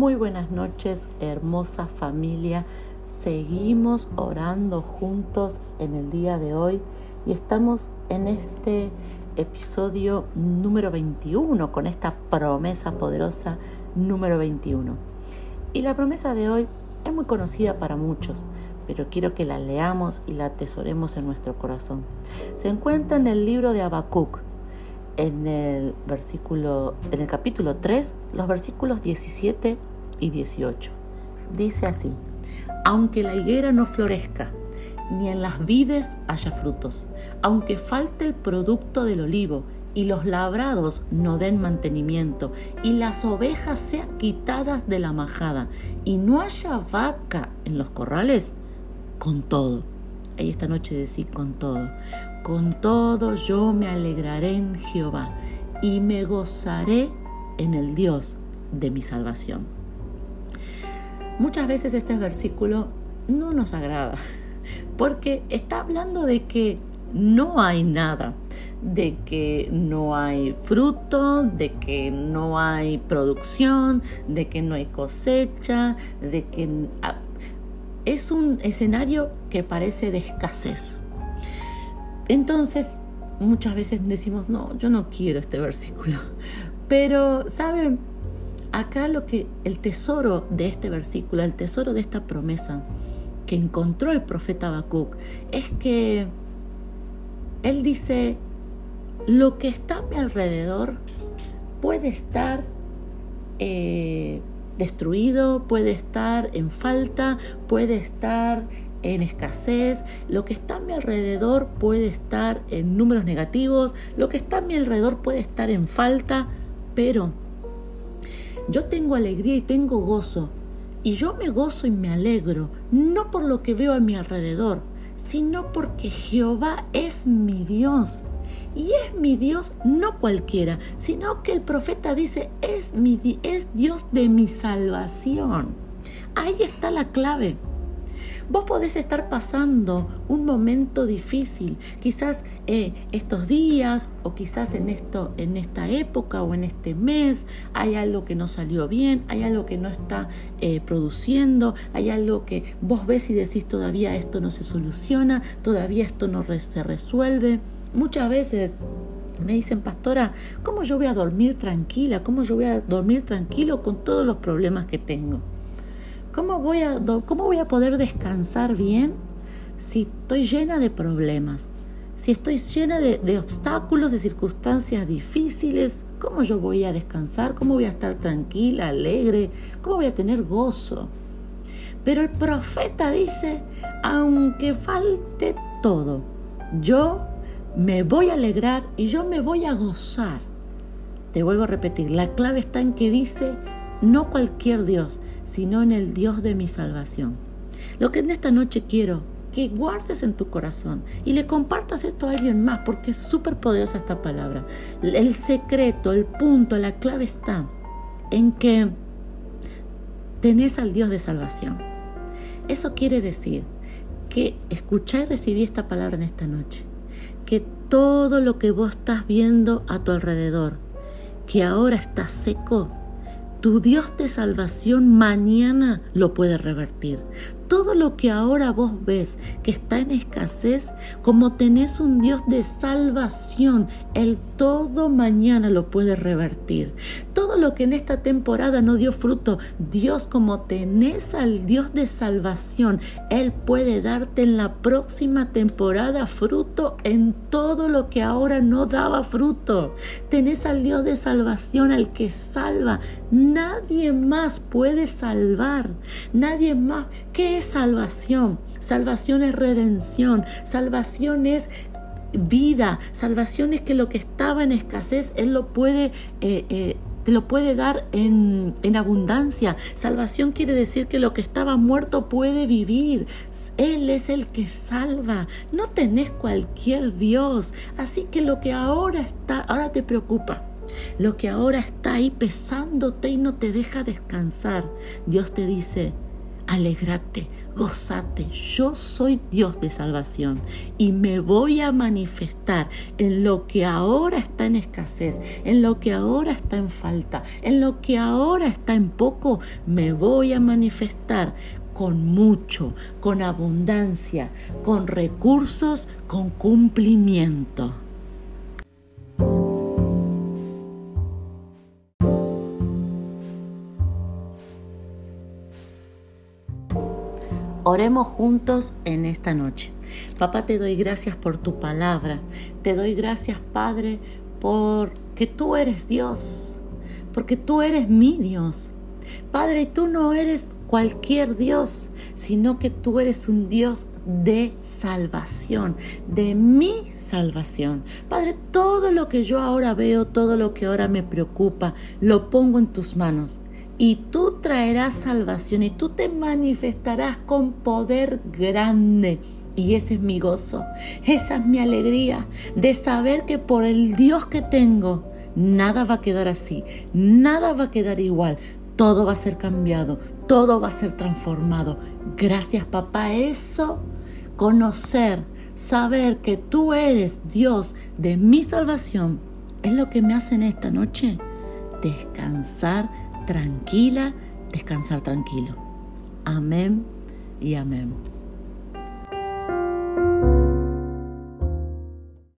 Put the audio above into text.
Muy buenas noches, hermosa familia. Seguimos orando juntos en el día de hoy y estamos en este episodio número 21 con esta promesa poderosa número 21. Y la promesa de hoy es muy conocida para muchos, pero quiero que la leamos y la atesoremos en nuestro corazón. Se encuentra en el libro de Habacuc, en el versículo en el capítulo 3, los versículos 17 y 18. Dice así: Aunque la higuera no florezca, ni en las vides haya frutos, aunque falte el producto del olivo y los labrados no den mantenimiento, y las ovejas sean quitadas de la majada, y no haya vaca en los corrales, con todo. Y esta noche decir con todo. Con todo yo me alegraré en Jehová y me gozaré en el Dios de mi salvación. Muchas veces este versículo no nos agrada porque está hablando de que no hay nada, de que no hay fruto, de que no hay producción, de que no hay cosecha, de que es un escenario que parece de escasez. Entonces, muchas veces decimos, no, yo no quiero este versículo. Pero, ¿saben? Acá lo que el tesoro de este versículo, el tesoro de esta promesa que encontró el profeta Habacuc es que él dice, lo que está a mi alrededor puede estar eh, destruido, puede estar en falta, puede estar en escasez, lo que está a mi alrededor puede estar en números negativos, lo que está a mi alrededor puede estar en falta, pero yo tengo alegría y tengo gozo, y yo me gozo y me alegro, no por lo que veo a mi alrededor, sino porque Jehová es mi Dios y es mi Dios no cualquiera, sino que el profeta dice, es, mi, es Dios de mi salvación. Ahí está la clave. Vos podés estar pasando un momento difícil, quizás eh, estos días o quizás en, esto, en esta época o en este mes hay algo que no salió bien, hay algo que no está eh, produciendo, hay algo que vos ves y decís todavía esto no se soluciona, todavía esto no se resuelve. Muchas veces me dicen, pastora, ¿cómo yo voy a dormir tranquila? ¿Cómo yo voy a dormir tranquilo con todos los problemas que tengo? ¿Cómo voy a, cómo voy a poder descansar bien si estoy llena de problemas? Si estoy llena de, de obstáculos, de circunstancias difíciles, ¿cómo yo voy a descansar? ¿Cómo voy a estar tranquila, alegre? ¿Cómo voy a tener gozo? Pero el profeta dice, aunque falte todo, yo me voy a alegrar y yo me voy a gozar. Te vuelvo a repetir, la clave está en que dice, no cualquier Dios, sino en el Dios de mi salvación. Lo que en esta noche quiero que guardes en tu corazón y le compartas esto a alguien más, porque es súper poderosa esta palabra. El secreto, el punto, la clave está en que tenés al Dios de salvación. Eso quiere decir que escuchar y recibí esta palabra en esta noche que todo lo que vos estás viendo a tu alrededor, que ahora está seco, tu Dios de salvación mañana lo puede revertir. Todo lo que ahora vos ves que está en escasez, como tenés un Dios de salvación, el todo mañana lo puede revertir. Todo lo que en esta temporada no dio fruto, Dios como tenés al Dios de salvación, Él puede darte en la próxima temporada fruto en todo lo que ahora no daba fruto. Tenés al Dios de salvación, al que salva. Nadie más puede salvar. Nadie más. ¿Qué salvación. Salvación es redención. Salvación es vida. Salvación es que lo que estaba en escasez, Él lo puede... Eh, eh, te lo puede dar en, en, abundancia. Salvación quiere decir que lo que estaba muerto puede vivir. Él es el que salva. No tenés cualquier Dios. Así que lo que ahora está, ahora te preocupa. Lo que ahora está ahí pesándote y no te deja descansar. Dios te dice, Alegrate, gozate, yo soy Dios de salvación y me voy a manifestar en lo que ahora está en escasez, en lo que ahora está en falta, en lo que ahora está en poco, me voy a manifestar con mucho, con abundancia, con recursos, con cumplimiento. Oremos juntos en esta noche. Papá, te doy gracias por tu palabra. Te doy gracias, Padre, porque tú eres Dios, porque tú eres mi Dios. Padre, tú no eres cualquier Dios, sino que tú eres un Dios de salvación, de mi salvación. Padre, todo lo que yo ahora veo, todo lo que ahora me preocupa, lo pongo en tus manos y tú traerás salvación y tú te manifestarás con poder grande. Y ese es mi gozo, esa es mi alegría de saber que por el Dios que tengo, nada va a quedar así, nada va a quedar igual, todo va a ser cambiado, todo va a ser transformado. Gracias papá, eso, conocer, saber que tú eres Dios de mi salvación, es lo que me hace en esta noche descansar tranquila, descansar tranquilo. Amén y amén.